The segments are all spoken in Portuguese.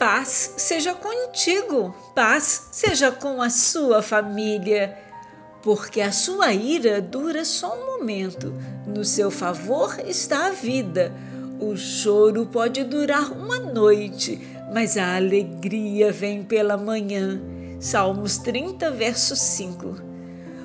Paz seja contigo, paz seja com a sua família, porque a sua ira dura só um momento, no seu favor está a vida. O choro pode durar uma noite, mas a alegria vem pela manhã. Salmos 30, verso 5.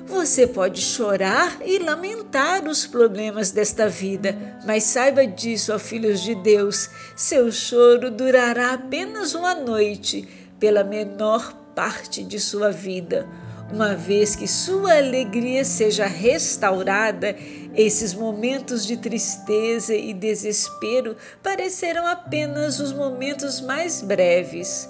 Você pode chorar e lamentar os problemas desta vida, mas saiba disso, ó filhos de Deus: seu choro durará apenas uma noite, pela menor parte de sua vida. Uma vez que sua alegria seja restaurada, esses momentos de tristeza e desespero parecerão apenas os momentos mais breves.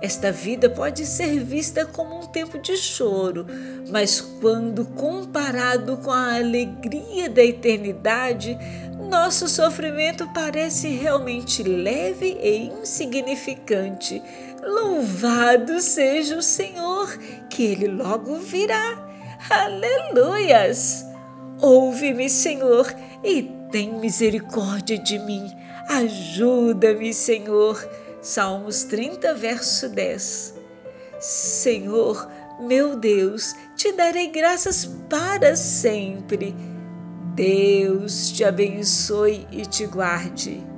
Esta vida pode ser vista como um tempo de choro, mas quando comparado com a alegria da eternidade, nosso sofrimento parece realmente leve e insignificante. Louvado seja o Senhor, que Ele logo virá. Aleluias! Ouve-me, Senhor, e tem misericórdia de mim. Ajuda-me, Senhor Salmos 30, verso 10. Senhor, meu Deus, te darei graças para sempre. Deus te abençoe e te guarde.